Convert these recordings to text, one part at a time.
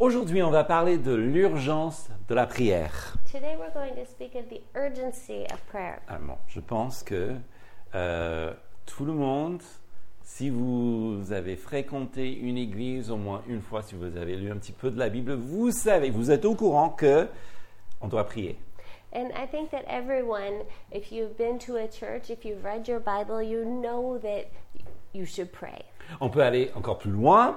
Aujourd'hui, on va parler de l'urgence de la prière. Today we're going to speak of the urgency of prayer. Ah, bon, je pense que euh, tout le monde, si vous avez fréquenté une église au moins une fois, si vous avez lu un petit peu de la Bible, vous savez, vous êtes au courant que on doit prier. And I think that everyone, if you've been to a church, if you've read your Bible, you know that you should pray. On peut aller encore plus loin,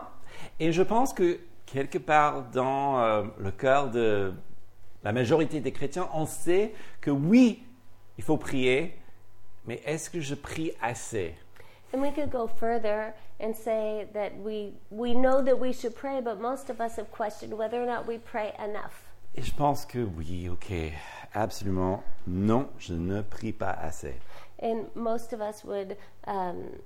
et je pense que quelque part dans euh, le cœur de la majorité des chrétiens, on sait que oui, il faut prier, mais est-ce que je prie assez? And we could go further and say that we we know that we should pray, but most of us have questioned whether or not we pray enough. Et je pense que oui, ok, absolument, non, je ne prie pas assez. And most of us would um,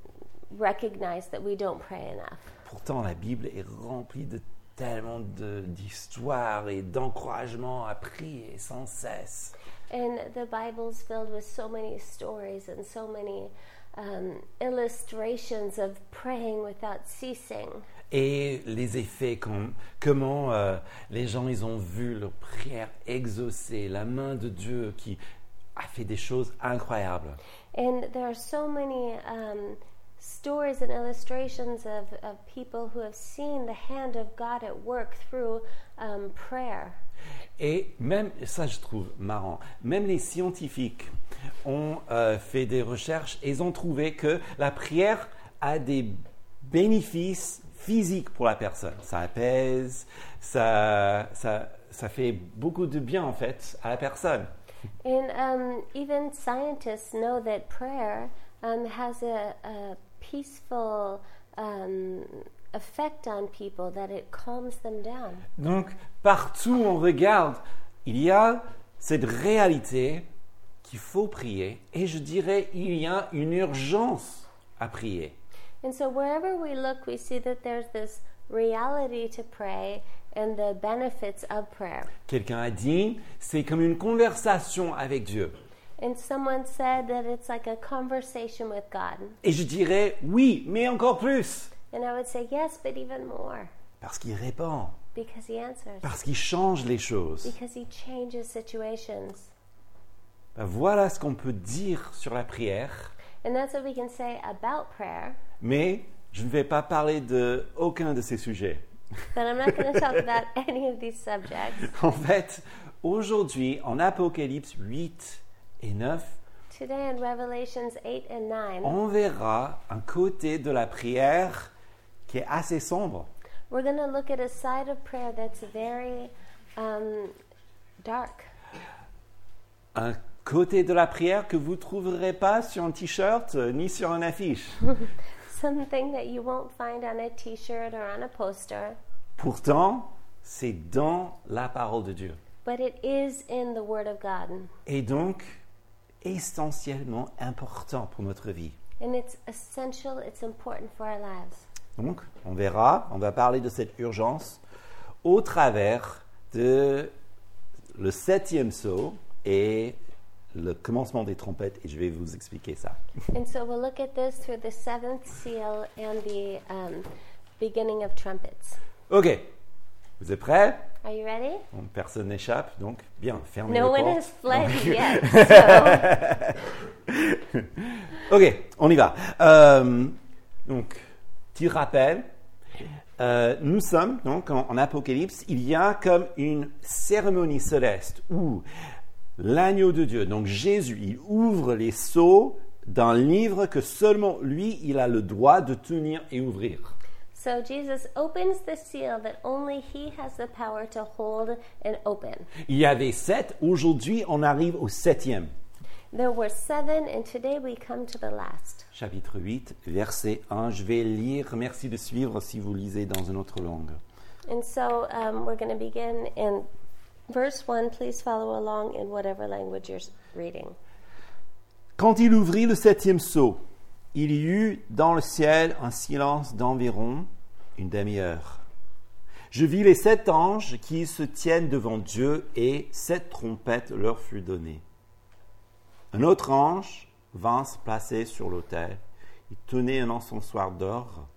recognize that we don't pray enough. Pourtant, la Bible est remplie de tellement de- d'histoires et d'encouragements à prier sans cesse. And the Bible's filled with so many stories and so many um, illustrations of praying without ceasing. Et les effets, com- comment euh, les gens, ils ont vu leur prière exaucée, la main de Dieu qui a fait des choses incroyables. And there are so many um, stories and illustrations of, of people who have seen the hand of God at work through um, prayer. Et même, ça je trouve marrant, même les scientifiques ont euh, fait des recherches et ils ont trouvé que la prière a des bénéfices physiques pour la personne. Ça apaise, ça, ça, ça fait beaucoup de bien en fait à la personne. And um, even scientists know that prayer um, has a, a peaceful um, effect on people, that it calms them down. Donc partout où on regarde, il y a cette réalité qu'il faut prier et je dirais il y a une urgence à prier. And so wherever we look, we see that there's this reality to pray and the benefits of prayer. Quelqu'un a dit, c'est comme une conversation avec Dieu. And someone said that it's like a conversation with God. Et je dirais oui, mais encore plus, And I would say, yes, but even more, parce qu'il répond, because He answers, parce qu'il change les choses. because He changes situations. Ben, Voilà ce qu'on peut dire sur la prière, And that's what we can say about prayer. mais je ne vais pas parler de aucun de ces sujets. But I'm not going to talk about any of these subjects. En fait, aujourd'hui, en Apocalypse 8 et 9, Today in Revelations 8 and 9, on verra un côté de la prière qui est assez sombre. we're going to look at a side of prayer that's very um, dark. Un côté de la prière que vous ne trouverez pas sur un t-shirt euh, ni sur une affiche. Something that you won't find on a t shirt or on a poster, Pourtant, c'est dans la parole de Dieu. but it is in the Word of God. Et donc, essentiellement important pour notre vie. And it's essential, it's important for our lives. Donc, on verra, on va parler de cette urgence au travers de le septième saut et le commencement des trompettes, et je vais vous expliquer ça. And so we'll look at this through the seventh seal and the um, beginning of trumpets. Ok, vous êtes prêts? Are you ready? Bon, Personne n'échappe, donc bien, fermez No les one has fled yet. So, Ok, on y va. Euh, donc, petit rappel. Euh, nous sommes donc en, en Apocalypse. Il y a comme une cérémonie céleste où l'agneau de Dieu, donc Jésus, il ouvre les sceaux d'un livre que seulement lui, il a le droit de tenir et ouvrir. So Jesus opens the seal that only He has the power to hold and open. Il y avait sept. Aujourd'hui, on arrive au septième. There were seven, and today we come to the last. Chapitre 8, verset 1. Je vais lire. Merci de suivre si vous lisez dans une autre langue. And so um, we're going to begin in verse 1. Please follow along in whatever language you're reading. Quand il ouvrit le septième sceau, il y eut dans le ciel un silence d'environ une demi-heure. Je vis les sept anges qui se tiennent devant Dieu et sept trompettes leur furent données. Un autre ange vint se placer sur l'autel. Il tenait un encensoir d'or.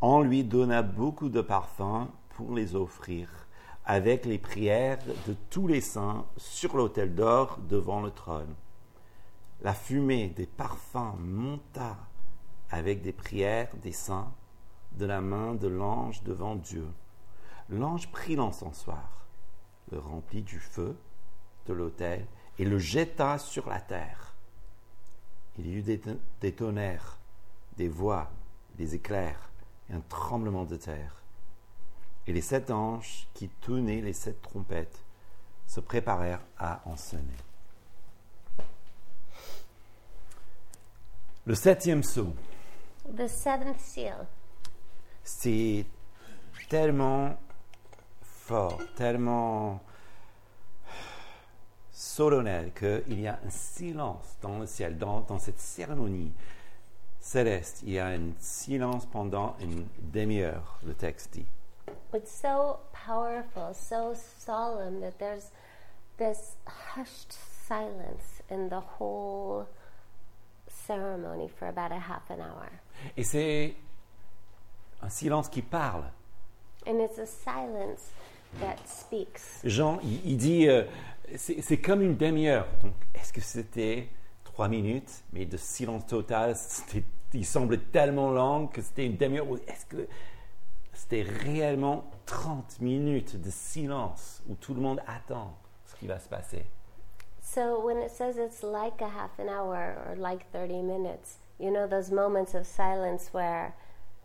On lui donna beaucoup de parfums pour les offrir avec les prières de tous les saints sur l'autel d'or devant le trône. La fumée des parfums monta avec des prières des saints de la main de l'ange devant Dieu. L'ange prit l'encensoir, le remplit du feu de l'autel et le jeta sur la terre. Il y eut des, tonnerres, des voix, des éclairs et un tremblement de terre. Et les sept anges qui tenaient les sept trompettes se préparèrent à en sonner. Le septième sceau. C'est tellement fort, tellement solennel qu'il y a un silence dans le ciel, dans, dans cette cérémonie céleste. Il y a un silence pendant une demi-heure, le texte dit. It's so powerful, so solemn that there's this hushed silence in the whole ceremony for about a half an hour. Et c'est un silence qui parle. And it's a silence that speaks. Jean, il, il dit, euh, c'est comme une demi-heure. Donc, est-ce que c'était trois minutes, mais de silence total Il semblait tellement long que c'était une demi-heure. ou Est-ce que c'était réellement 30 minutes de silence où tout le monde attend ce qui va se passer So when it says it's like a half an hour or like 30 minutes, you know, those moments of silence where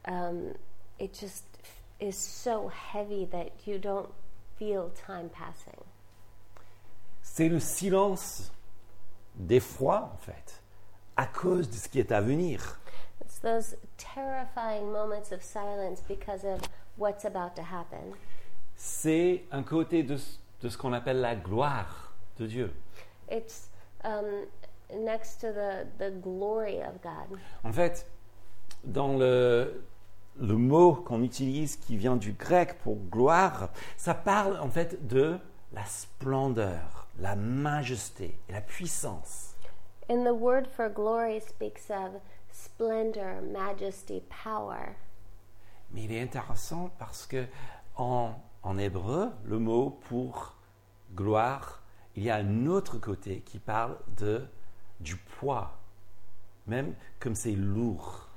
um, it just is so heavy that you don't feel time passing. C'est le silence d'effroi, en fait, à cause de ce qui est à venir. It's those terrifying moments of silence because of what's about to happen. C'est un côté de, ce- de ce qu'on appelle la gloire de Dieu. It's um, next to the, the glory of God. En fait, dans le, le mot qu'on utilise qui vient du grec pour gloire, ça parle en fait de la splendeur, la majesté et la puissance. And the word for glory speaks of splendor, majesty, power. Mais il est intéressant parce que en, en hébreu, le mot pour gloire, il y a un autre côté qui parle de, du poids, même comme c'est lourd.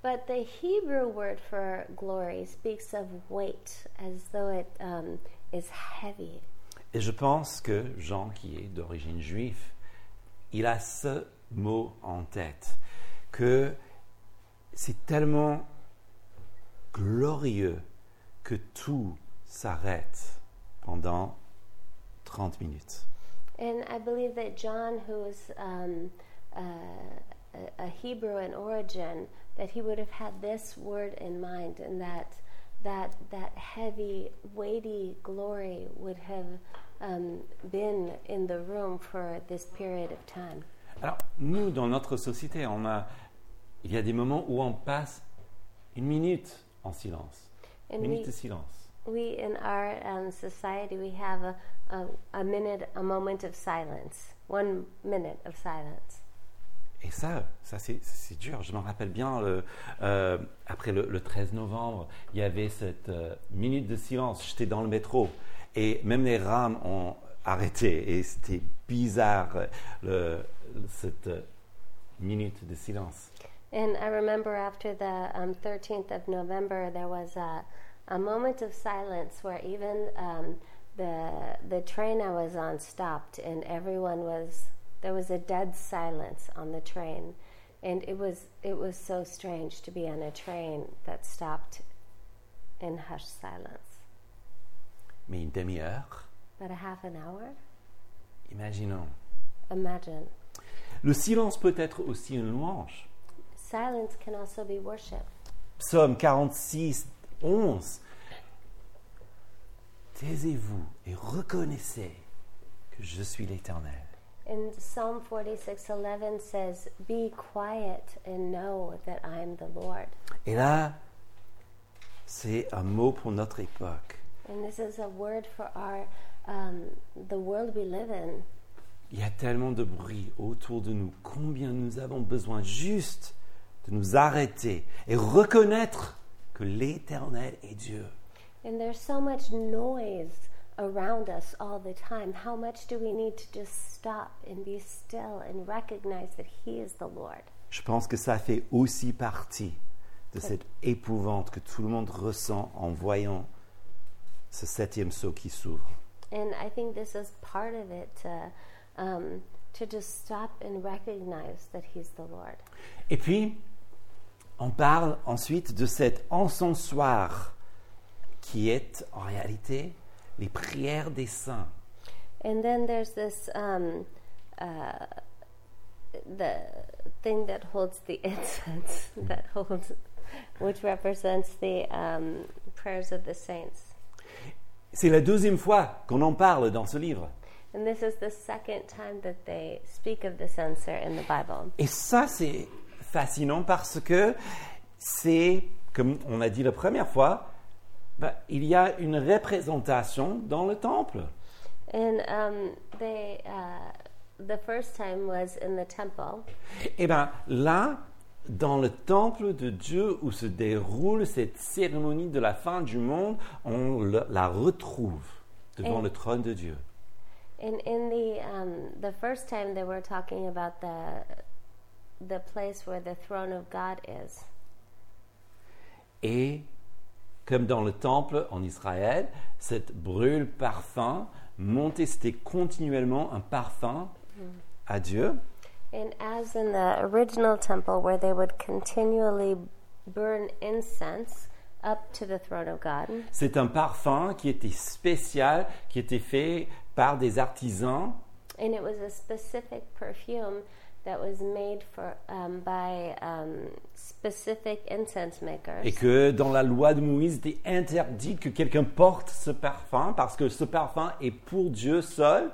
But the Hebrew word for glory speaks of weight, as though it um, is heavy. Et je pense que Jean, qui est d'origine juive, il a ce mot en tête, que c'est tellement glorieux que tout s'arrête pendant 30 minutes. And I believe that John, who is um, uh, a, a Hebrew in origin, that he would have had this word in mind, and that that that heavy, weighty glory would have um, been in the room for this period of time. Alors, nous, dans notre société, on a, il y a des moments où on passe une minute en silence. And minute we, de silence. we in our um, society, we have a, a, a minute, a moment of silence, one minute of silence. Et ça, ça c'est, dur. Je me rappelle bien, le- euh, après le, le 13 novembre, il y avait cette euh, minute de silence. J'étais dans le métro et même les rames ont arrêté. Et c'était bizarre, le, cette euh, minute de silence. And I remember after the um, 13th of November, there was a, a moment of silence where even um, the the train I was on stopped, and everyone was there was a dead silence on the train, and it was it was so strange to be on a train that stopped in hushed silence. Mais une demi-heure, But a half an hour, imaginons. imagine. Le silence peut être aussi une louange. Silence can also be worship. Psaume 46, 11. Taisez-vous et reconnaissez que je suis l'Éternel. And Psalm 46:11 says, "Be quiet and know that I am the Lord." Et là, c'est un mot pour notre époque. And this is a word for our um, the world we live in. Il y a tellement de bruit autour de nous. Combien nous avons besoin juste de nous arrêter et reconnaître que l'Éternel est Dieu. And there's so much noise around us all the time, how much do we need to just stop and be still and recognize that He is the Lord? Je pense que ça fait aussi partie de cette épouvante que tout le monde ressent en voyant ce septième saut qui s'ouvre. And I think this is part of it to, um, to just stop and recognize that He's the Lord. Et puis, on parle ensuite de cet encensoir qui est en réalité les prières des saints. And then there's this um, uh, the thing that holds the incense that holds, which represents the um, prayers of the saints. C'est la deuxième fois qu'on en parle dans ce livre. And this is the second time that they speak of the censer in the Bible. Et ça, c'est fascinant parce que c'est, comme on a dit la première fois, bah, il y a une représentation dans le temple. And um, they, uh, the first time was in the temple, Et bien là, dans le temple de Dieu où se déroule cette cérémonie de la fin du monde, on le- la retrouve devant Et- le trône de Dieu. and in the um, the first time they were talking about the the place where the throne of God is. Et comme dans le temple en Israël, cette brûle parfum montait, c'était continuellement un parfum à Dieu. And as in the original temple, where they would continually burn incense up to the throne of God, C'est un parfum qui était spécial, qui était fait par des artisans and it was a specific perfume that was made for um, by um, specific incense makers. et que dans la loi de Moïse, il était interdit que quelqu'un porte ce parfum parce que ce parfum est pour Dieu seul.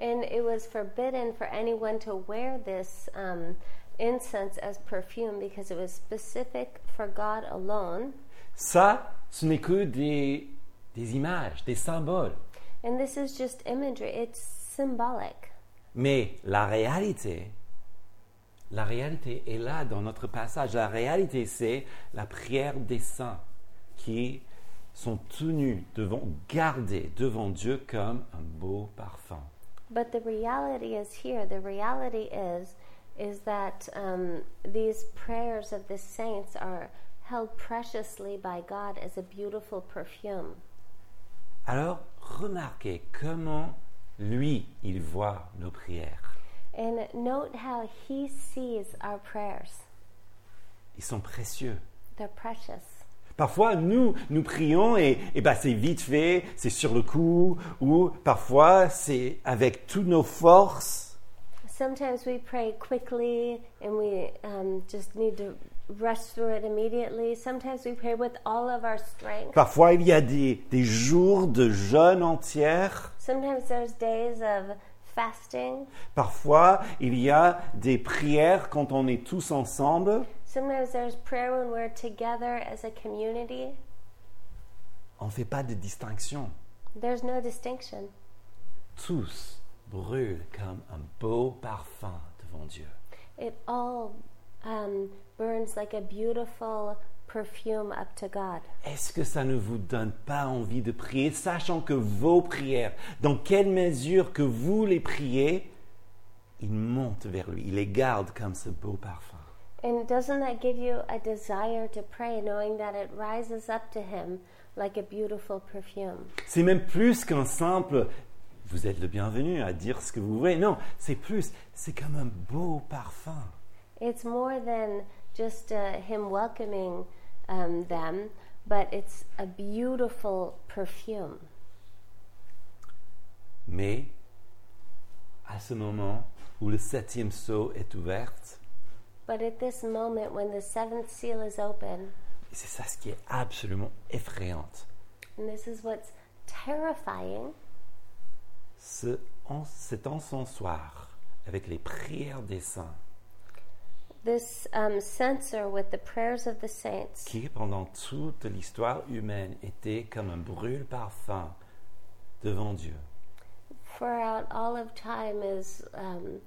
And it was forbidden for anyone to wear this um, incense as perfume because it was specific for God alone. Ça, ce n'est que des, des images, des symboles. And this is just imagery, it's symbolic. Mais la réalité, la réalité est là dans notre passage. La réalité, c'est la prière des saints qui sont tenus devant, gardés devant Dieu comme un beau parfum. But the reality is here. The reality is is that um, these prayers of the saints are held preciously by God as a beautiful perfume. Alors, remarquez comment lui, il voit nos prières. And note how He sees our prayers. Ils sont précieux. They're precious. Parfois, nous, nous prions et, et ben, c'est vite fait, c'est sur le coup, ou parfois c'est avec toutes nos forces. Sometimes we pray quickly and we um, just need to rush through it immediately. Sometimes we pray with all of our strength. Parfois, il y a des, des jours de jeûne entière. Sometimes there's days of fasting. Parfois, il y a des prières quand on est tous ensemble. Sometimes there's prayer when we're together as a community. On ne fait pas de distinction. There's no distinction. Tous brûlent comme un beau parfum devant Dieu. It all um, burns like a beautiful perfume up to God. Est-ce que ça ne vous donne pas envie de prier, sachant que vos prières, dans quelle mesure que vous les priez, ils montent vers lui, il les garde comme ce beau parfum? And doesn't that give you a desire to pray, knowing that it rises up to Him like a beautiful perfume? C'est même plus qu'un simple vous êtes le bienvenu à dire ce que vous voulez. Non, c'est plus, c'est comme un beau parfum. It's more than just uh, Him welcoming um, them, but it's a beautiful perfume. Mais à ce moment où le septième sceau est ouvert, But at this moment, when the seventh seal is open, et c'est ça ce qui est absolument effrayant, and this is what's terrifying, ce, en- cet encensoir avec les prières des saints, this um, censer with the prayers of the saints, qui pendant toute l'histoire humaine était comme un brûle parfum devant Dieu. throughout all of time, is um,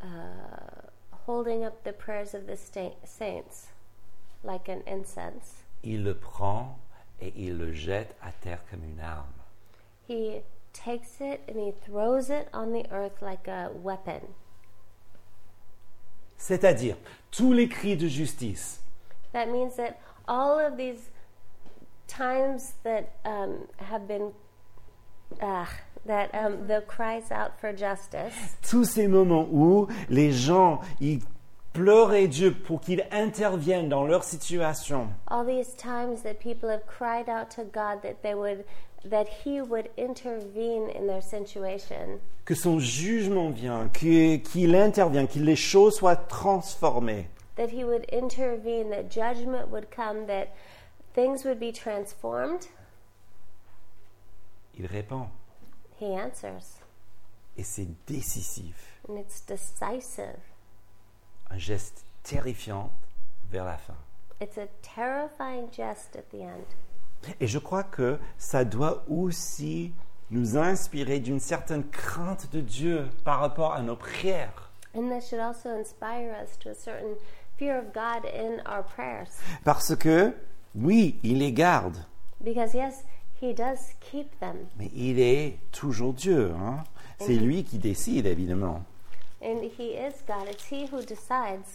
uh, holding up the prayers of the sta- saints like an incense. Il le prend et il le jette à terre comme une arme. he takes it and he throws it on the earth like a weapon. C'est-à-dire, tous les cris de justice, That means that all of these times that um, have been, uh, that um, the cries out for justice, tous ces moments où les gens, ils pleuraient Dieu pour qu'il intervienne dans leur situation, all these times that people have cried out to God that they would, that He would intervene in their situation, que son jugement vient, qu'il intervienne, que les choses soient transformées. that He would intervene, that judgment would come, that things would be transformed. Il répond. He answers, Et c'est décisif. and it's decisive. Un geste terrifiant vers la fin. It's a terrifying jest at the end. Et je crois que ça doit aussi nous inspirer d'une certaine crainte de Dieu par rapport à nos prières. And that should also inspire us to a certain fear of God in our prayers. Parce que, oui, il les garde, Because, yes, He does keep them. mais il est toujours Dieu. hein. C'est lui qui décide, évidemment. And He is God. It's He who decides.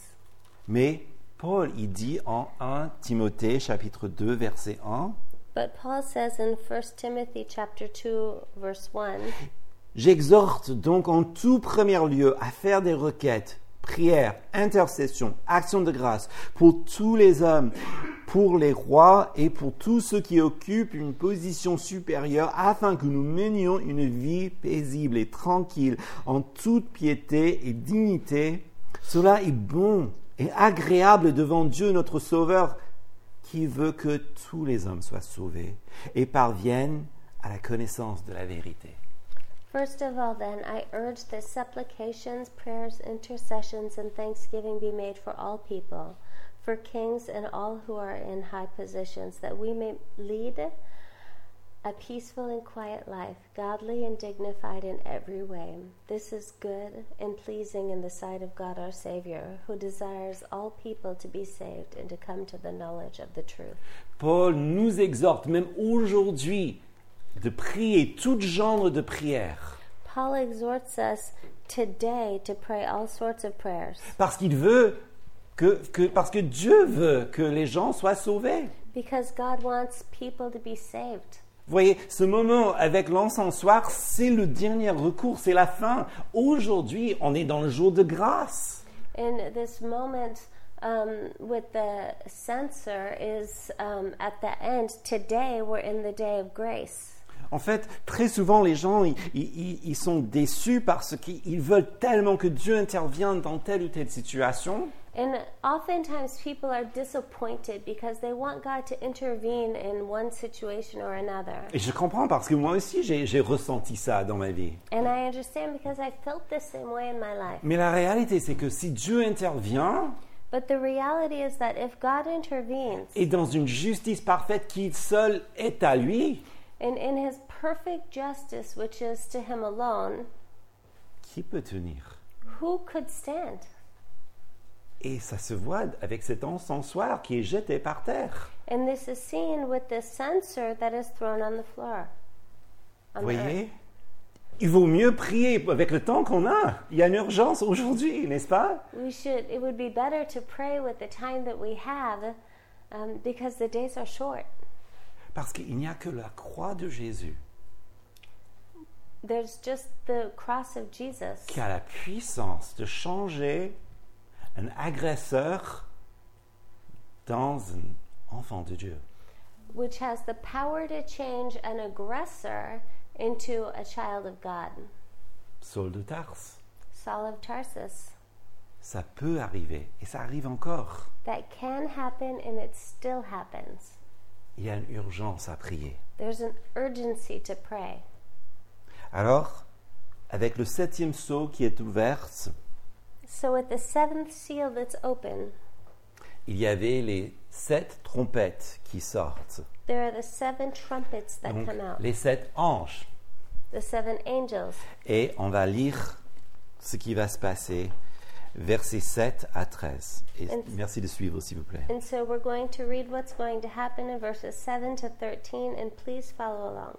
Mais Paul, il dit en 1 Timothée chapitre 2 verset 1, But Paul says in 1 Timothy chapter 2 verse 1, J'exhorte donc en tout premier lieu à faire des requêtes, prières, intercessions, actions de grâce pour tous les hommes, pour les rois et pour tous ceux qui occupent une position supérieure, afin que nous menions une vie paisible et tranquille en toute piété et dignité. Cela est bon et agréable devant Dieu notre Sauveur, qui veut que tous les hommes soient sauvés et parviennent à la connaissance de la vérité. First of all, then, I urge that supplications, prayers, intercessions, and thanksgiving be made for all people, for kings and all who are in high positions, that we may lead a peaceful and quiet life, godly and dignified in every way. This is good and pleasing in the sight of God our Savior, who desires all people to be saved and to come to the knowledge of the truth. Paul nous exhorte, même aujourd'hui, de prier tout genre de prières. Paul exhorts us today to pray all sorts of prayers. Parce qu'il veut que, que- parce que Dieu veut que les gens soient sauvés. Because God wants people to be saved. Vous voyez, ce moment avec l'encensoir, c'est le dernier recours, c'est la fin. Aujourd'hui, on est dans le jour de grâce. And this moment um, with the censer is um, at the end. Today, we're in the day of grace. En fait, très souvent, les gens, ils, ils- ils sont déçus parce qu'ils veulent tellement que Dieu intervienne dans telle ou telle situation. And oftentimes, people are disappointed because they want God to intervene in one situation or another. Et je comprends parce que moi aussi, j'ai ressenti ça dans ma vie. And I understand because I felt the same way in my life. Mais la réalité, c'est que si Dieu intervient, But the reality is that if God intervenes et dans une justice parfaite qui seul est à lui, and in His perfect justice, which is to Him alone, qui peut tenir? who could stand? Et ça se voit avec cet encensoir qui est jeté par terre. And this is seen with the censer that is thrown on the floor. On Vous voyez? Il vaut mieux prier avec le temps qu'on a. Il y a une urgence aujourd'hui, n'est-ce pas? We should. It would be better to pray with the time that we have, um, because the days are short. Parce qu'il n'y a que la croix de Jésus There's just the cross of Jesus qui a la puissance de changer un agresseur dans un enfant de Dieu. which has the power to change an aggressor into a child of God. Saul de Tarse. Saul of Tarsus. Ça peut arriver et ça arrive encore. That can happen, and it still happens. Il y a une urgence à prier. There's an urgency to pray. Alors, avec le septième sceau qui est ouvert, So, with the seventh seal that's open, il y avait les sept trompettes qui sortent. there are the seven trumpets that Donc, come out, les sept anges. the seven angels. Et on va lire ce qui va se passer, versets 7 à 13. Et And- merci de suivre, s'il vous plaît. And so we're going to read what's going to happen in verses 7 to 13, and please follow along.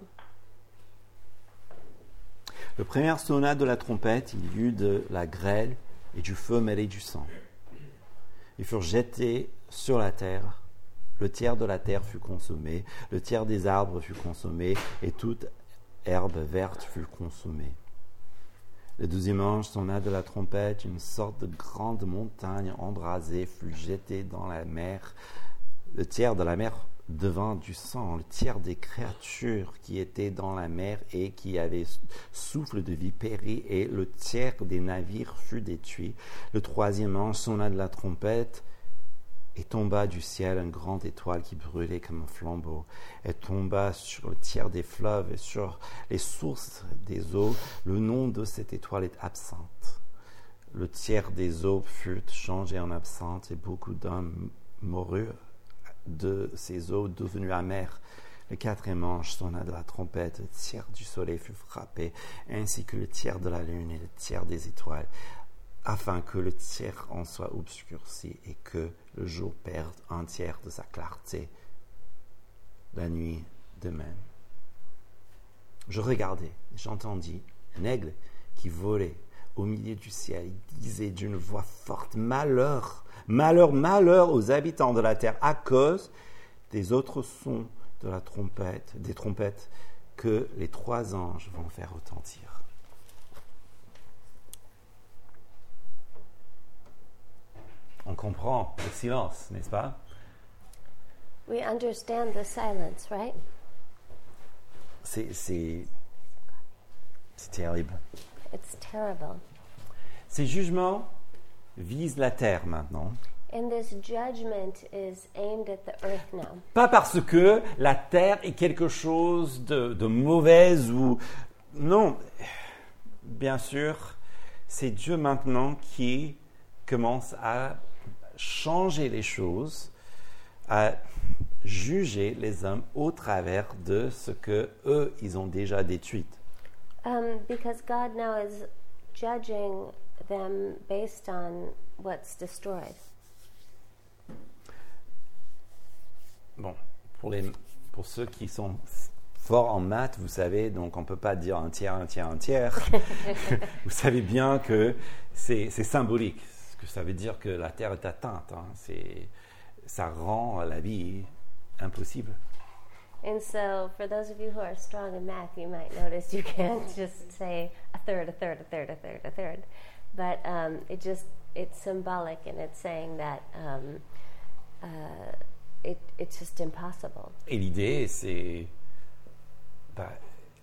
Le premier sonate de la trompette, il y eut de la grêle et du feu mêlé du sang. Ils furent jetés sur la terre. Le tiers de la terre fut consommé, le tiers des arbres fut consommé, et toute herbe verte fut consumée. Le deuxième ange sonna de la trompette, une sorte de grande montagne embrasée fut jetée dans la mer. Le tiers de la mer devint du sang, le tiers des créatures qui étaient dans la mer et qui avaient souffle de vie périt, et le tiers des navires fut détruit. Le troisième ange sonna de la trompette, et tomba du ciel une grande étoile qui brûlait comme un flambeau. Elle tomba sur le tiers des fleuves et sur les sources des eaux. Le nom de cette étoile est absente. Le tiers des eaux fut changé en absente et beaucoup d'hommes moururent de ces eaux devenues amères. Le quatrième ange sonna de la trompette, le tiers du soleil fut frappé, ainsi que le tiers de la lune et le tiers des étoiles, afin que le tiers en soit obscurci et que le jour perde un tiers de sa clarté, la nuit de même. Je regardais, j'entendis un aigle qui volait au milieu du ciel. Disait d'une voix forte, Malheur, malheur, malheur aux habitants de la terre à cause des autres sons de la trompette, des trompettes que les trois anges vont faire retentir. On comprend le silence, n'est-ce pas? We understand the silence, right? C'est c'est c'est terrible. It's terrible. Ces jugements visent la terre maintenant. And this judgment is aimed at the earth now. Pas parce que la terre est quelque chose de, de mauvaise ou... Non, bien sûr, c'est Dieu maintenant qui commence à changer les choses, à juger les hommes au travers de ce que eux, ils ont déjà détruit. Um, because God now is judging them based on what's destroyed. Bon, pour, les, pour ceux qui sont forts en maths, vous savez, donc on ne peut pas dire un tiers, un tiers, un tiers. vous savez bien que c'est symbolique, ce que ça veut dire que la Terre est atteinte. hein. C'est- ça rend la vie impossible. And so, for those of you who are strong in math, you might notice you can't just say a third, a third, a third, a third, a third. But um, it just it's symbolic, and it's saying that um, uh, it, it's just impossible. Et l'idée, c'est bah,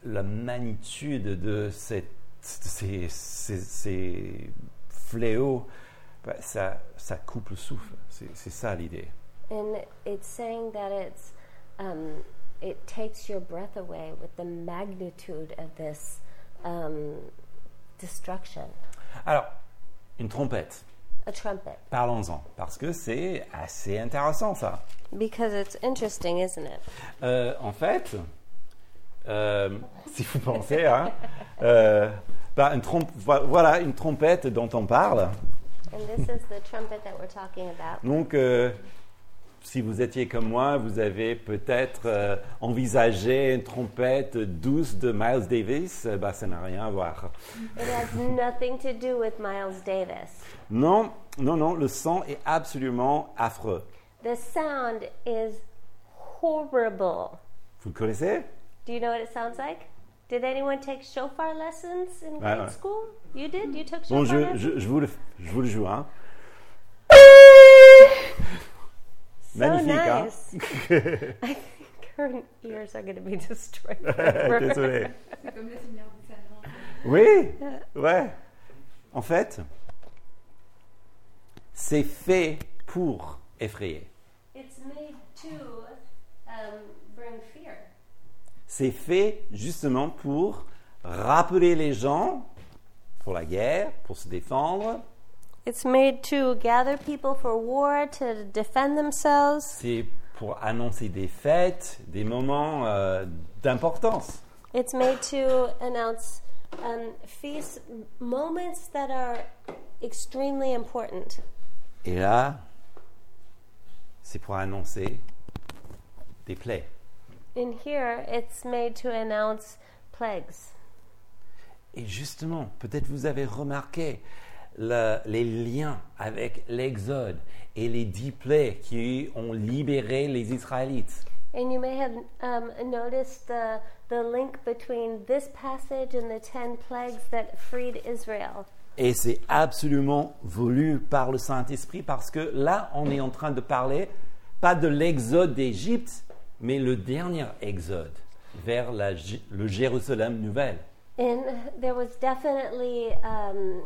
la magnitude de cette- ces, ces- ces fléaux, bah, ça, ça coupe le souffle. C'est ça l'idée. And it's saying that it's um, it takes your breath away with the magnitude of this um, destruction. Alors, une trompette, A trumpet, parlons-en, parce que c'est assez intéressant ça. because it's interesting, isn't it? Euh, en fait, euh, si vous pensez, hein, euh, bah, une trompe- vo- voilà une trompette dont on parle. And this is the trumpet that we're talking about. Donc, euh, si vous étiez comme moi, vous avez peut-être euh, envisagé une trompette douce de Miles Davis. Bah, ça n'a rien à voir. It has nothing to do with Miles Davis. Non, non, non, le son est absolument affreux. The sound is horrible. Vous le connaissez? Do you know what it sounds like? Did anyone take shofar lessons in grade ouais. school? You did? You took Bon, shofar je, lessons? je, je vous, le, je vous le joue. Hein. So Magnifique, hein? nice. I think her ears are going to be destroyed. Désolé. C'est comme le Seigneur. Oui, ouais. En fait, c'est fait pour effrayer. It's made to um, bring fear. C'est fait justement pour rappeler les gens pour la guerre, pour se défendre. It's made to gather people for war, to defend themselves. C'est pour annoncer des fêtes, des moments euh, d'importance. It's made to announce um, feast moments that are extremely important. Et là, c'est pour annoncer des plaies. In here, it's made to announce plagues. Et justement, peut-être vous avez remarqué le- les liens avec l'Exode et les dix plaies qui ont libéré les Israélites. And you may have um, noticed the, the link between this passage and the ten plagues that freed Israel. Et c'est absolument voulu par le Saint-Esprit parce que là, on est en train de parler pas de l'exode d'Égypte, mais le dernier exode vers la le Jérusalem nouvelle. And there was definitely um,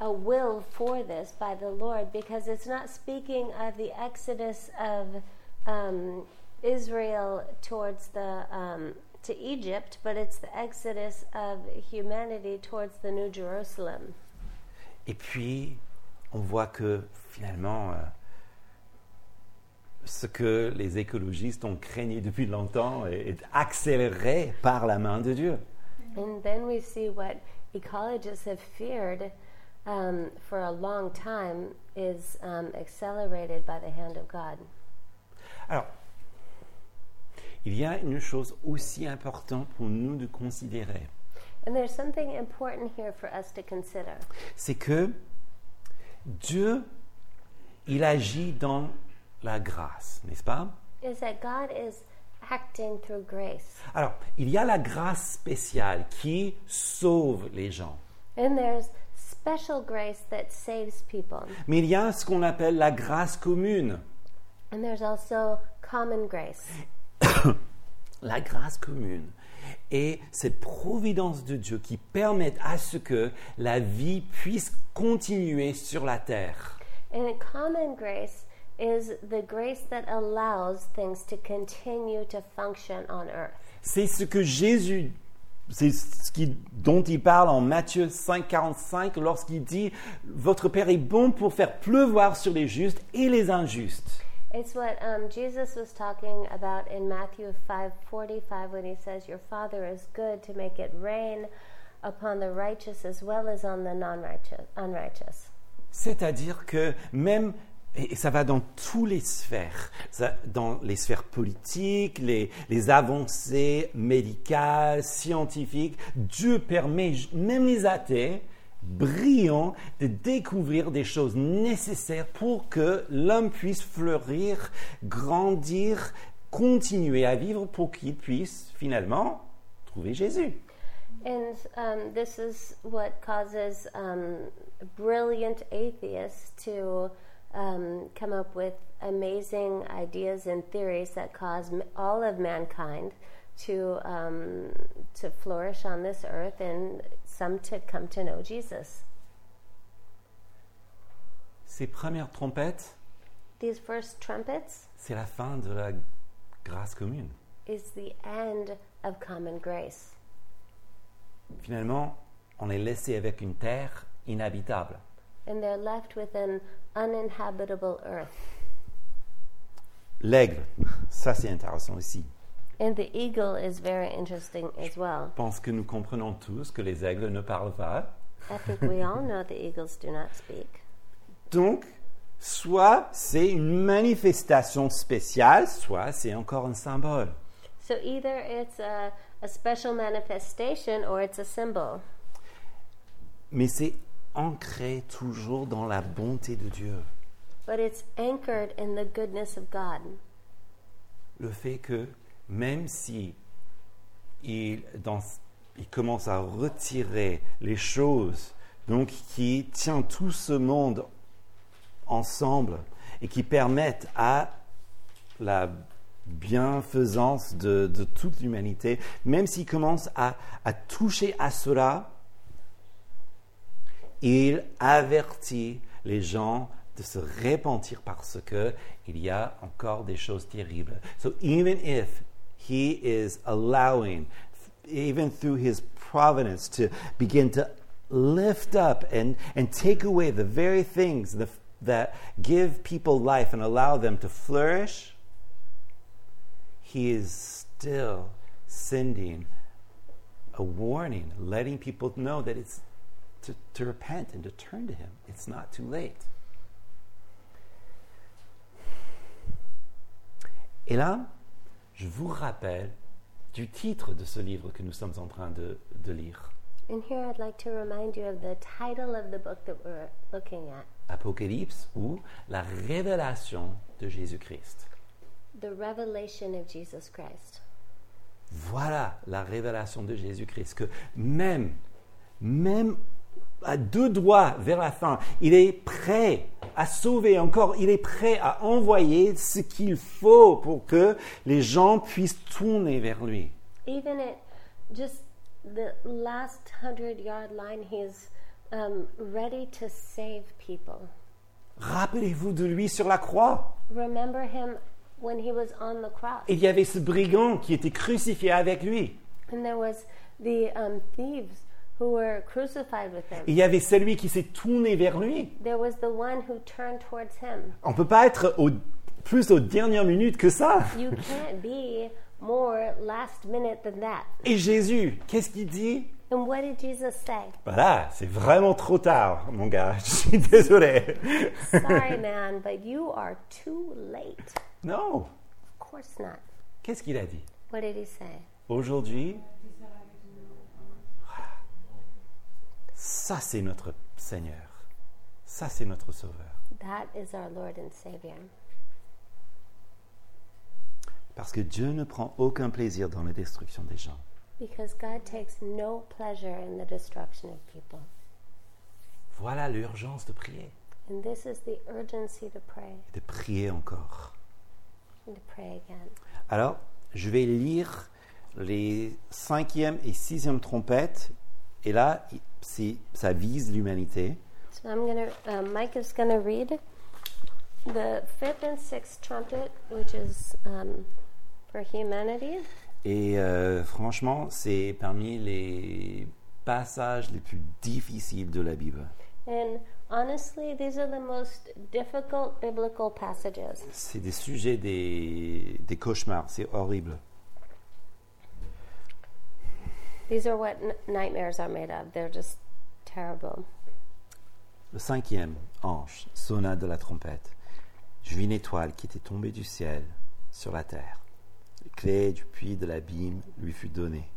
a will for this by the Lord because it's not speaking of the exodus of um, Israel towards the um, to Egypt, but it's the exodus of humanity towards the New Jerusalem. Et puis, on voit que finalement, euh, ce que les écologistes ont craigné depuis longtemps est, est accéléré par la main de Dieu. And then we see what ecologists have feared um, for a long time is um, accelerated by the hand of God. Alors, il y a une chose aussi importante pour nous de considérer, And there's something important here for us to consider. c'est que Dieu, il agit dans la grâce, n'est-ce pas? Is that God is acting through grace. Alors, il y a la grâce spéciale qui sauve les gens, And there's special grace that saves people. mais il y a ce qu'on appelle la grâce commune. And there's also common grace. la grâce commune et cette providence de Dieu qui permet à ce que la vie puisse continuer sur la terre. And a common grace is the grace that allows things to continue to function on earth. C'est ce que Jésus, c'est ce qui- dont il parle en Matthieu 5, 45 lorsqu'il dit Votre Père est bon pour faire pleuvoir sur les justes et les injustes. It's what um, Jesus was talking about in Matthew 5:45 when he says, "Your Father is good to make it rain upon the righteous as well as on the non-righteous, unrighteous." C'est-à-dire que même, et ça va dans toutes les sphères, dans les sphères politiques, les, les avancées médicales, scientifiques, Dieu permet, même les athées, brillants, de découvrir des choses nécessaires pour que l'homme puisse fleurir, grandir, continuer à vivre pour qu'il puisse finalement trouver Jésus. And um, this is what causes um, brilliant atheists to um, come up with amazing ideas and theories that cause m- all of mankind to um, to flourish on this earth, and some to come to know Jesus. Ces premières trompettes, These first trumpets c'est la fin de la grâce commune. is the end of common grace. Finalement, on est laissé avec une terre inhabitable. And they're left with an uninhabitable earth. L'aigle, ça c'est intéressant aussi. And the eagle is very interesting as well. Je pense que nous comprenons tous que les aigles ne parlent pas. I think we all know the eagles do not speak. Donc, soit c'est une manifestation spéciale, soit c'est encore un symbole. So either it's a, a special manifestation or it's a symbol. Mais c'est ancré toujours dans la bonté de Dieu. But it's anchored in the goodness of God. Le fait que même si il, dans- il commence à retirer les choses donc qui tient tout ce monde ensemble et qui permettent à la bienfaisance de, de toute l'humanité, même s'il commence à, à toucher à cela, il avertit les gens de se repentir parce que il y a encore des choses terribles. So even if he is allowing, even through his providence, to begin to lift up and, and take away the very things the, that give people life and allow them to flourish, he is still sending a warning, letting people know that it's to, to repent and to turn to him. It's not too late. Et là, je vous rappelle du titre de ce livre que nous sommes en train de, de lire. And here I'd like to remind you of the title of the book that we're looking at Apocalypse ou la révélation de Jésus-Christ. The Revelation of Jesus Christ. Voilà la révélation de Jésus-Christ, que même, même à deux doigts vers la fin, il est prêt à sauver encore, il est prêt à envoyer ce qu'il faut pour que les gens puissent tourner vers lui. Even at just the last hundred yard line, he's um, ready to save people. Rappelez-vous de lui sur la croix. Remember him when he was on the cross. Il y avait ce brigand qui était crucifié avec lui. And there was the um, thieves who were crucified with him. Il y avait celui qui s'est tourné vers lui. There was the one who turned towards him. On ne peut pas être au- plus aux dernières minutes que ça. You can't be more last minute than that. Et Jésus, qu'est-ce qu'il dit? And what did Jesus say? Voilà, c'est vraiment trop tard, mon gars. Je suis désolé. Sorry, man, but you are too late. Non. Of course not. Qu'est-ce qu'il a dit? What did he say? Aujourd'hui, ça c'est notre Seigneur. Ça c'est notre Sauveur. That is our Lord and Savior. Parce que Dieu ne prend aucun plaisir dans la destruction des gens. Because God takes no pleasure in the destruction of people. Voilà l'urgence de prier. And this is the urgency to pray De prier encore. and to pray again. Alors, je vais lire les cinquième et sixième trompettes. Et là, ça vise l'humanité. So I'm to, uh, Mike is going to read the fifth and sixth trumpet, which is um, for humanity. Et euh, franchement, c'est parmi les passages les plus difficiles de la Bible. And honestly, these are the most difficult biblical passages. C'est des sujets des, des cauchemars, c'est horrible. These are what nightmares are made of. They're just terrible. Le cinquième ange sonna de la trompette. Je vis une étoile qui était tombée du ciel sur la terre. Les clés du puits de l'abîme lui fut donnée.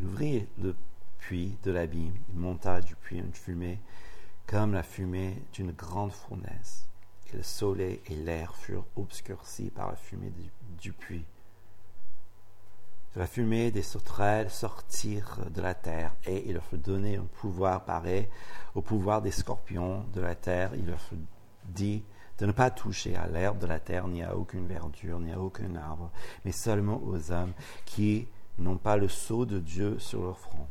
Il ouvrit le puits de l'abîme. Il monta du puits une fumée comme la fumée d'une grande fournaise. Et le soleil et l'air furent obscurcis par la fumée du puits. De la fumée des sauterelles sortirent de la terre, et il leur fut donné un pouvoir pareil au pouvoir des scorpions de la terre. Il leur fut dit de ne pas toucher à l'herbe de la terre, ni à aucune verdure, ni à aucun arbre, mais seulement aux hommes qui n'ont pas le sceau de Dieu sur leur front.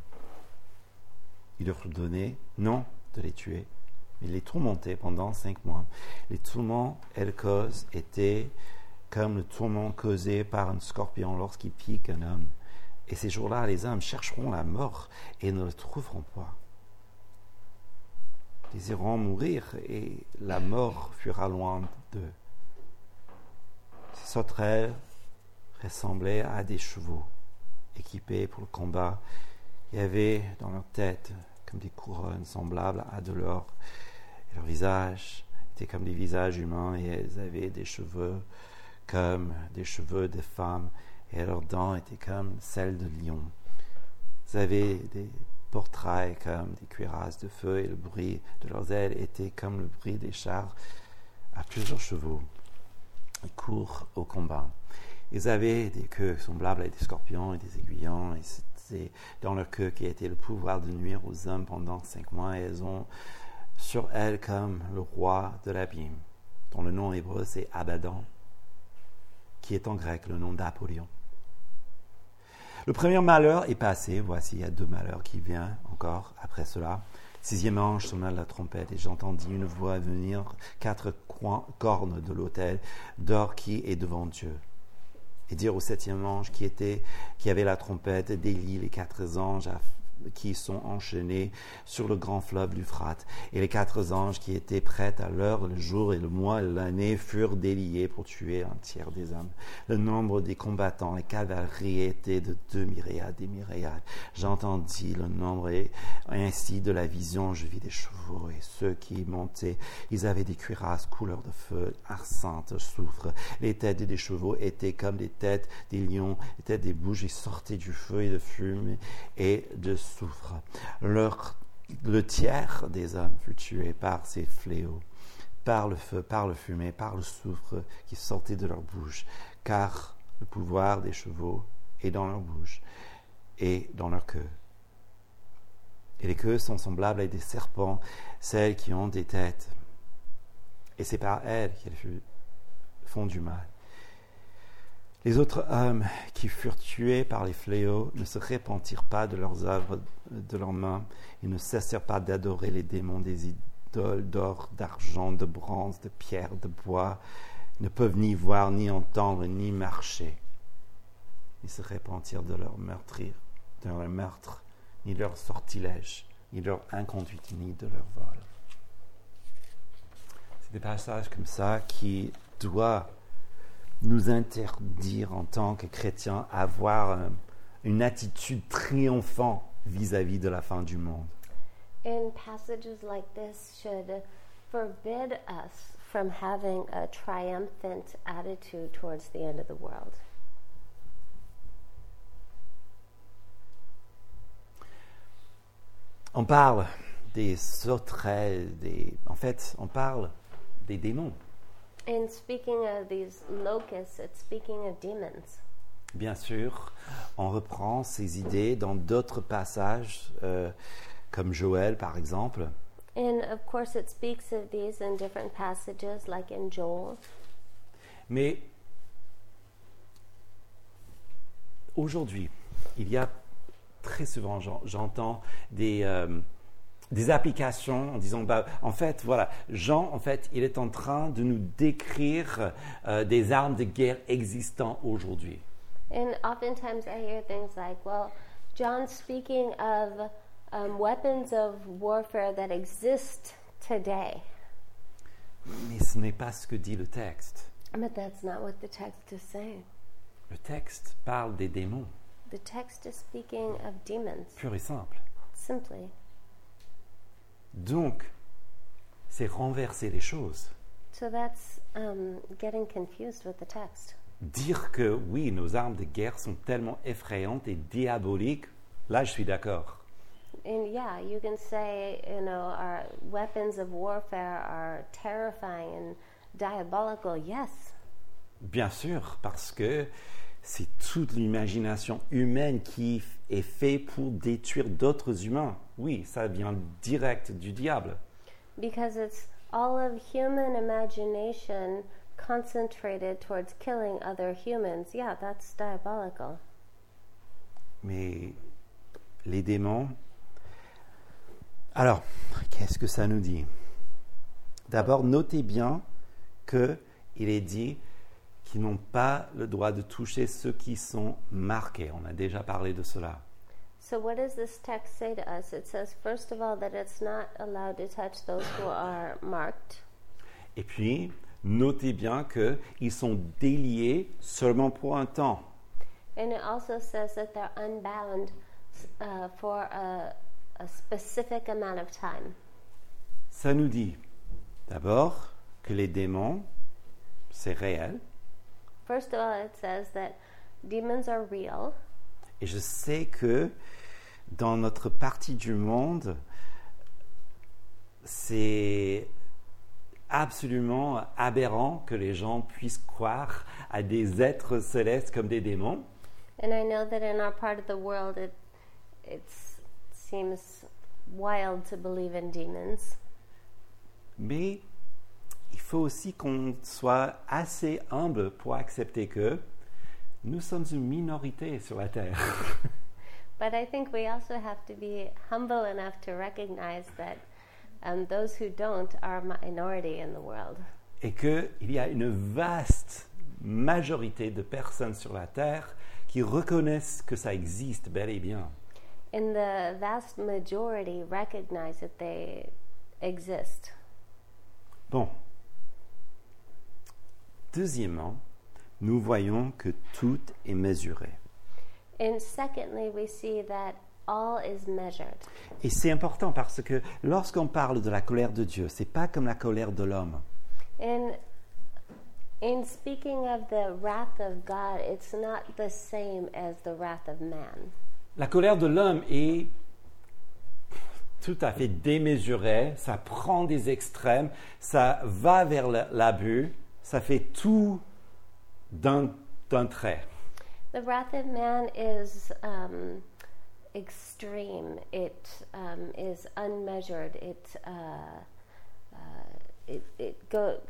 Il leur fut donné, non de les tuer, mais les tourmenter pendant cinq mois. Les tourments, elles causent, étaient comme le tourment causé par un scorpion lorsqu'il pique un homme. Et ces jours-là, les hommes chercheront la mort et ne le trouveront pas. Ils iront mourir et la mort fuira loin d'eux. Ces sauterelles ressemblaient à des chevaux équipés pour le combat. Il y avait dans leur tête comme des couronnes semblables à de l'or. Et leur visage était comme des visages humains et elles avaient des cheveux comme des cheveux de femmes et leurs dents étaient comme celles de lions. Ils avaient des portraits comme des cuirasses de feu et le bruit de leurs ailes était comme le bruit des chars à plusieurs chevaux. Ils courent au combat. Ils avaient des queues semblables à des scorpions et des aiguillons et c'était dans leur queue qui était le pouvoir de nuire aux hommes pendant cinq mois et elles ont sur elles comme le roi de l'abîme, dont le nom hébreu c'est Abaddon, qui est en grec le nom d'Apollyon. Le premier malheur est passé, voici, il y a deux malheurs qui viennent encore après cela. Sixième ange sonna la trompette et j'entendis une voix venir quatre cornes de l'autel d'or qui est devant Dieu. Et dire au septième ange qui était, qui avait la trompette, délie les quatre anges qui sont enchaînés sur le grand fleuve l'Euphrate. Et les quatre anges qui étaient prêts à l'heure, le jour et le mois et l'année furent déliés pour tuer un tiers des hommes. Le nombre des combattants, les cavaleries était de deux myriades et myriades. J'entendis le nombre et ainsi de la vision, je vis des chevaux et ceux qui montaient, ils avaient des cuirasses couleur de feu, argente, soufre. Les têtes des chevaux étaient comme des têtes des lions, les têtes des bougies sortaient du feu et de fume et de le tiers des hommes fut tué par ces fléaux, par le feu, par le fumée, par le soufre qui sortait de leur bouche, car le pouvoir des chevaux est dans leur bouche et dans leur queue. Et les queues sont semblables à des serpents, celles qui ont des têtes. Et c'est par elles qu'elles font du mal. Les autres hommes qui furent tués par les fléaux ne se repentirent pas de leurs œuvres de leurs mains. Ils ne cessèrent pas d'adorer les démons des idoles d'or, d'argent, de bronze, de pierre, de bois. Ils ne peuvent ni voir, ni entendre, ni marcher. Ils se repentirent de leur meurtrir, de leur meurtre, ni de leur sortilège, ni de leur inconduite, ni de leur vol. C'est des passages comme ça qui doivent nous interdire en tant que chrétiens à avoir euh, une attitude triomphante vis-à-vis de la fin du monde. In passages like this should forbid us from having a triumphant attitude towards the end of the world. On parle des sauterelles, des... en fait, on parle des démons. In speaking of these locusts, it's speaking of demons. Bien sûr, on reprend ces idées dans d'autres passages, euh, comme Joël par exemple. And of course, it speaks of these in different passages, like in Joel. Mais aujourd'hui, il y a très souvent, j'en- j'entends des, euh, des applications en disant, bah, en fait, voilà, Jean, en fait, il est en train de nous décrire euh, des armes de guerre existantes aujourd'hui. And oftentimes I hear things like, well, John's speaking of um, weapons of warfare that exist today. Mais ce n'est pas ce que dit le texte. But that's not what the text is saying. Le texte parle des démons, The text is speaking of demons, pur et simple. simply. Donc, c'est renverser les choses. So that's um, getting confused with the text. Dire que oui, nos armes de guerre sont tellement effrayantes et diaboliques, là je suis d'accord. And yeah, you can say, you know, our weapons of warfare are terrifying and diabolical. Yes, Bien sûr, parce que c'est toute l'imagination humaine qui est faite pour détruire d'autres humains. Oui, ça vient direct du diable. because it's all of human imagination concentrated towards killing other humans. Yeah, that's diabolical. Mais les démons... Alors, qu'est-ce que ça nous dit? D'abord, notez bien qu'il est dit qu'ils n'ont pas le droit de toucher ceux qui sont marqués. On a déjà parlé de cela. So, what does this text say to us? It says, first of all, that it's not allowed to touch those who are marked. Et puis, notez bien qu'ils sont déliés seulement pour un temps. And it also says that they're unbound uh, for a, a specific amount of time. Ça nous dit d'abord que les démons, c'est réel. First of all, it says that demons are real. Et je sais que dans notre partie du monde, c'est absolument aberrant que les gens puissent croire à des êtres célestes comme des démons. And I know that in our part of the world, it it's, seems wild to believe in demons. Mais faut aussi qu'on soit assez humble pour accepter que nous sommes une minorité sur la Terre. But I think we also have to be humble enough to recognize that um, those who don't are a minority in the world. et qu'il y a une vaste majorité de personnes sur la Terre qui reconnaissent que ça existe bel et bien. And the vast majority recognize that they exist. Bon. Deuxièmement, nous voyons que tout est mesuré. And secondly, we see that all is measured. Et c'est important parce que lorsqu'on parle de la colère de Dieu, c'est pas comme la colère de l'homme. And in speaking of the wrath of God, it's not the same as the wrath of man. La colère de l'homme est tout à fait démesuré, ça prend des extrêmes, ça va vers la- l'abus, ça fait tout d'un d'un trait. The wrath of man is um, extreme. It um, is unmeasured. It uh, uh, it, it go,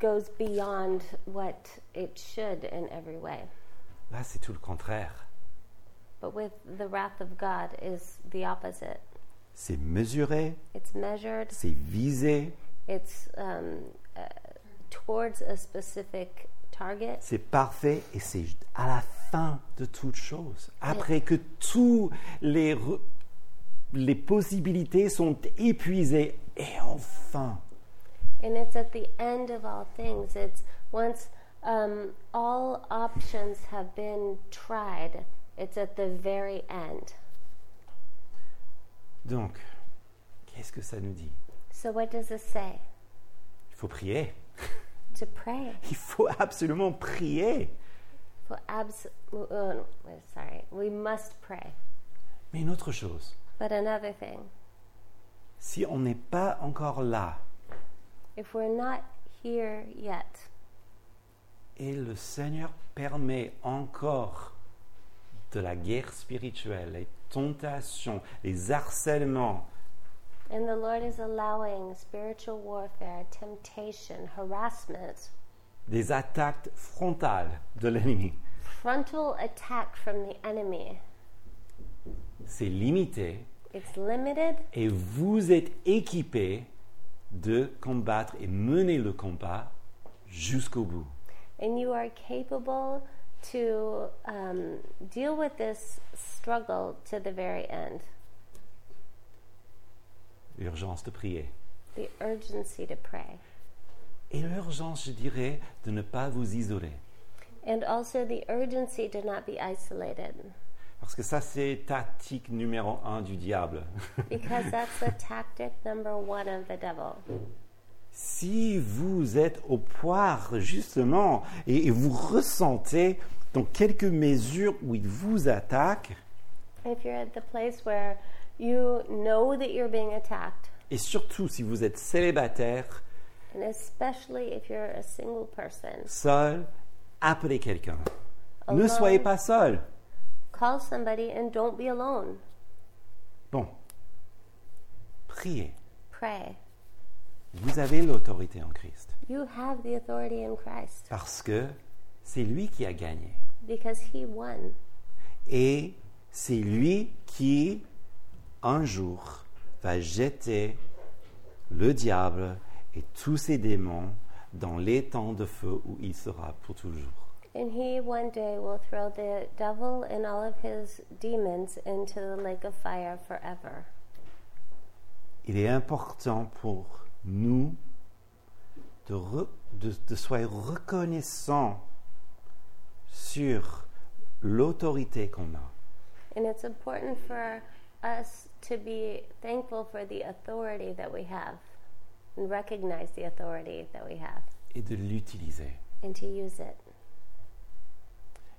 goes beyond what it should in every way. Là, c'est tout le contraire. But with the wrath of God is the opposite. C'est mesuré, It's measured. c'est visé, It's um, uh, towards a specific target. c'est parfait et c'est à la fin de toute chose. Après que toutes les, re- les possibilités sont épuisées et enfin, And it's at the end of all things. It's once um, all options have been tried, it's at the very end. donc, qu'est-ce que ça nous dit? So, what does this say? Il faut prier. To pray. Il faut absolument prier. Abs- uh, sorry, we must pray. Mais une autre chose, But another thing, si on n'est pas encore là if we're not here yet, et le Seigneur permet encore de la guerre spirituelle, les tentations, les harcèlements, and the Lord is allowing spiritual warfare, temptation, harassment, des attaques frontales de l'ennemi, frontal attack from the enemy, c'est limité. It's limited. Et vous êtes équipé de combattre et mener le combat jusqu'au bout. and you are capable to um, deal with this struggle to the very end. L'urgence de prier. The urgency to pray. Et l'urgence, je dirais, de ne pas vous isoler. And also the urgency to not be isolated, Parce que ça, c'est tactique numéro un du diable. because that's the tactic number one of the devil. si vous êtes au poire, justement, et, et vous ressentez dans quelques mesures où il vous attaque, If you're at the place where you know that you're being attacked, et surtout si vous êtes célibataire, and especially if you're a single person, seul, appelez quelqu'un. Ne Alone. soyez pas seul. call somebody and don't be alone. Bon, priez. Pray. Vous avez l'autorité en Christ. You have the authority in Christ Parce que c'est lui qui a gagné. because He won. Et c'est lui qui, un jour, va jeter le diable et tous ses démons dans l'étang de feu où il sera pour toujours. And He one day will throw the devil and all of his demons into the lake of fire forever. Il est important pour nous de, re- de, de soyez reconnaissants sur l'autorité qu'on a. And it's important for us to be thankful for the authority that we have and recognize the authority that we have et de l'utiliser. and to use it.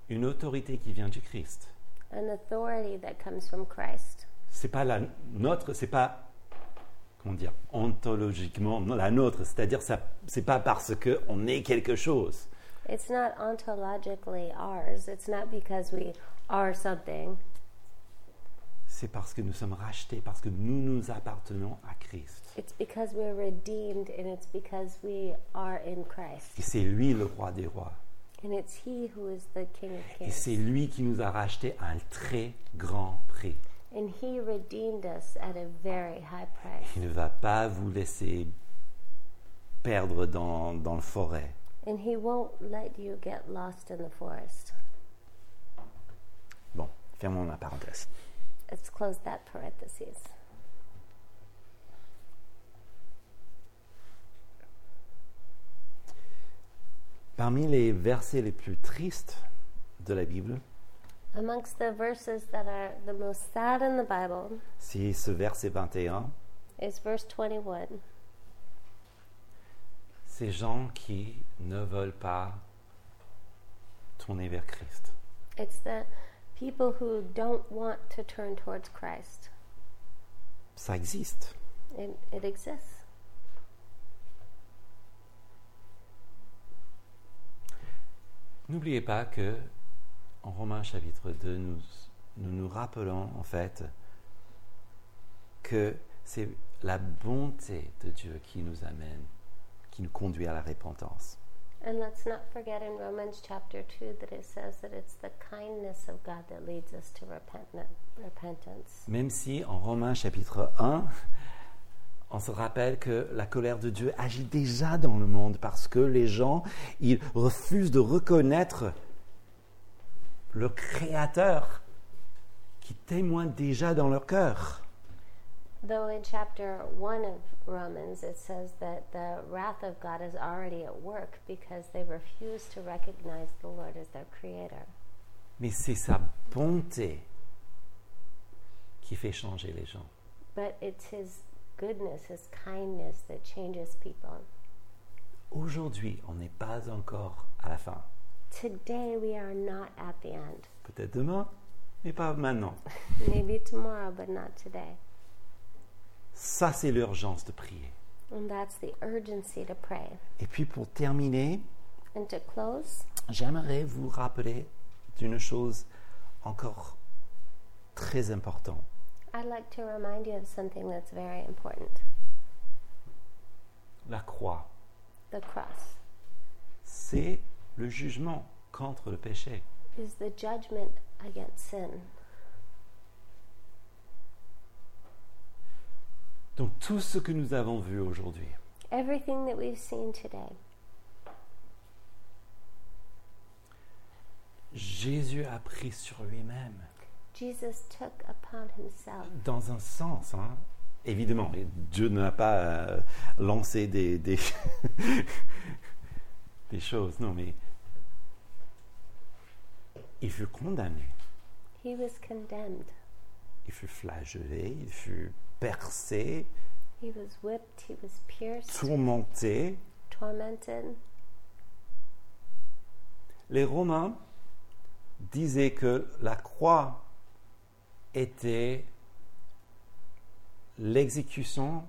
Une autorité qui vient du Christ. An authority that comes from Christ. C'est pas la nôtre, c'est pas comment dire ontologiquement la nôtre, c'est-à-dire ça c'est pas parce que on est quelque chose. It's not ontologically ours. It's not because we are something. C'est parce que nous sommes rachetés, parce que nous nous appartenons à Christ. It's because we're redeemed and it's because we are in Christ. Et c'est lui le roi des rois. And it's He who is the King of Et Kings. c'est lui qui nous a rachetés à un très grand prix. And He redeemed us at a very high price. Il ne va pas vous laisser perdre dans, dans le forêt. And He won't let you get lost in the forest. Bon, fermons la parenthèse. Let's close that parenthesis. Parmi les versets les plus tristes de la Bible, Amongst the verses that are the most sad in the Bible c'est ce verset 21. is verse 21. Ces gens qui ne veulent pas tourner vers Christ. It's the people who don't want to turn towards Christ. Ça existe. It, it exists. N'oubliez pas que en Romains chapitre 2, nous nous, nous rappelons en fait que c'est la bonté de Dieu qui nous amène, qui nous conduit à la repentance. And let's not forget in Romans chapter 2 that it says that it's the kindness of God that leads us to repent- repentance. Même si en Romains chapitre 1, on se rappelle que la colère de Dieu agit déjà dans le monde parce que les gens, ils refusent de reconnaître le Créateur qui témoigne déjà dans leur cœur. Though in chapter 1 of Romans it says that the wrath of God is already at work because they refuse to recognize the Lord as their creator. Mais c'est sa bonté qui fait changer les gens. But it's His goodness, His kindness that changes people. Aujourd'hui, on n'est pas encore à la fin. Today we are not at the end. Peut-être demain, mais pas maintenant. Maybe tomorrow, but not today. Ça, c'est l'urgence de prier. And that's the urgency to pray. Et puis pour terminer, And to close, j'aimerais vous rappeler d'une chose encore très importante. I'd like to remind you of something that's very important La croix, the cross c'est le jugement contre le péché. is the judgment against sin. Donc tout ce que nous avons vu aujourd'hui, Everything that we've seen today, Jésus a pris sur lui-même. Jesus took upon himself. Dans un sens, hein, évidemment, Dieu n'a pas euh, lancé des, des, des choses, non, mais il fut condamné, He was condemned. il fut flagellé, il fut percé, He was whipped. He was pierced, tourmenté. tormented. Les Romains disaient que la croix était l'exécution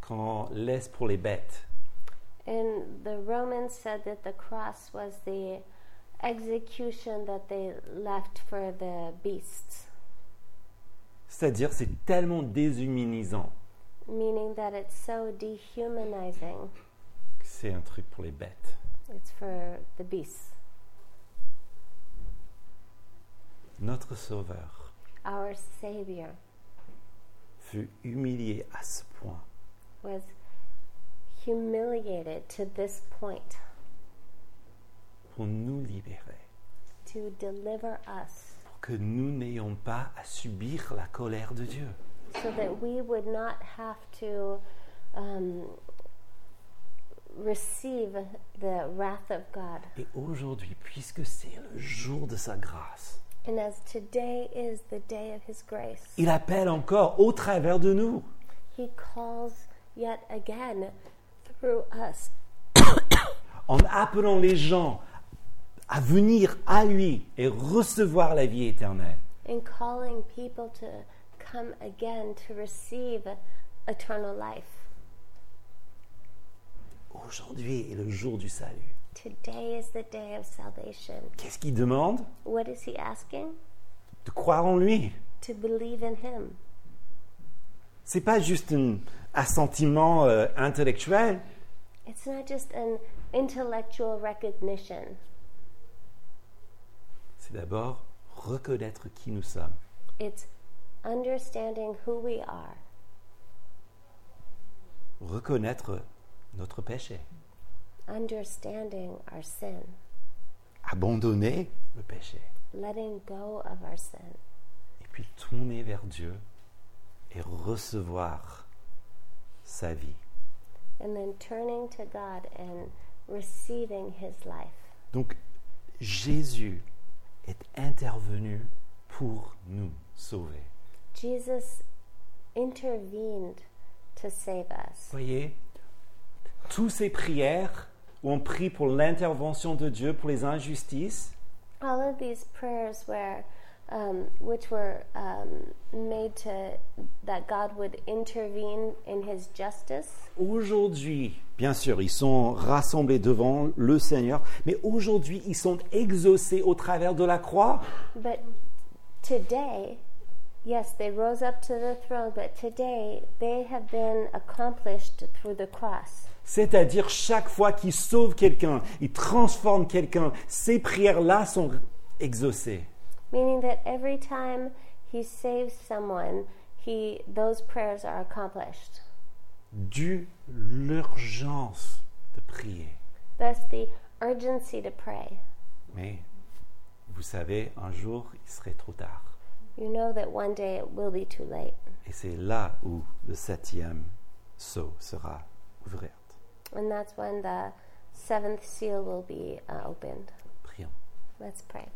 qu'on laisse pour les bêtes. And the Romans said that the cross was the execution that they left for the beasts, C'est-à-dire, c'est tellement déshumanisant meaning that it's so dehumanizing. c'est un truc pour les bêtes. It's for the beasts. Notre Sauveur Our Savior fut humilié à ce point was humiliated to this point pour nous libérer, to deliver us que nous n'ayons pas à subir la colère de Dieu. so that we would not have to um, receive the wrath of God. Et aujourd'hui, puisque c'est le jour de sa grâce, And as today is the day of His grace, il appelle encore au travers de nous He calls yet again through us en appelant les gens à venir à lui et recevoir la vie éternelle. and calling people to come again to receive eternal life. Aujourd'hui est le jour du salut. Today is the day of salvation. Qu'est-ce qu'il demande? What is He asking? De croire en lui. To believe in Him. C'est pas juste un assentiment euh, intellectuel, It's not just an intellectual recognition, c'est d'abord reconnaître qui nous sommes. it's understanding who we are, reconnaître notre péché, understanding our sin, abandonner le péché, letting go of our sin, et puis tourner vers Dieu et recevoir sa vie. and then turning to God and receiving His life. Donc Jésus est intervenu pour nous sauver. Jesus intervened to save us. Voyez, toutes ces prières où on prie pour l'intervention de Dieu pour les injustices, All of these prayers where um, which were um, made to that God would intervene in His justice. Aujourd'hui, bien sûr, ils sont rassemblés devant le Seigneur, mais aujourd'hui, ils sont exaucés au travers de la croix. But today, yes, they rose up to the throne, but today they have been accomplished through the cross. C'est-à-dire chaque fois qu'ils sauvent quelqu'un, ils transforment quelqu'un, ces prières-là sont exaucées. Meaning that every time He saves someone, He those prayers are accomplished. Dû l'urgence de prier. Thus, the urgency to pray. Mais vous savez, un jour, il serait trop tard. You know that one day it will be too late. Et c'est là où le septième sceau sera ouvert. And that's when the seventh seal will be uh, opened. Prions. Let's pray.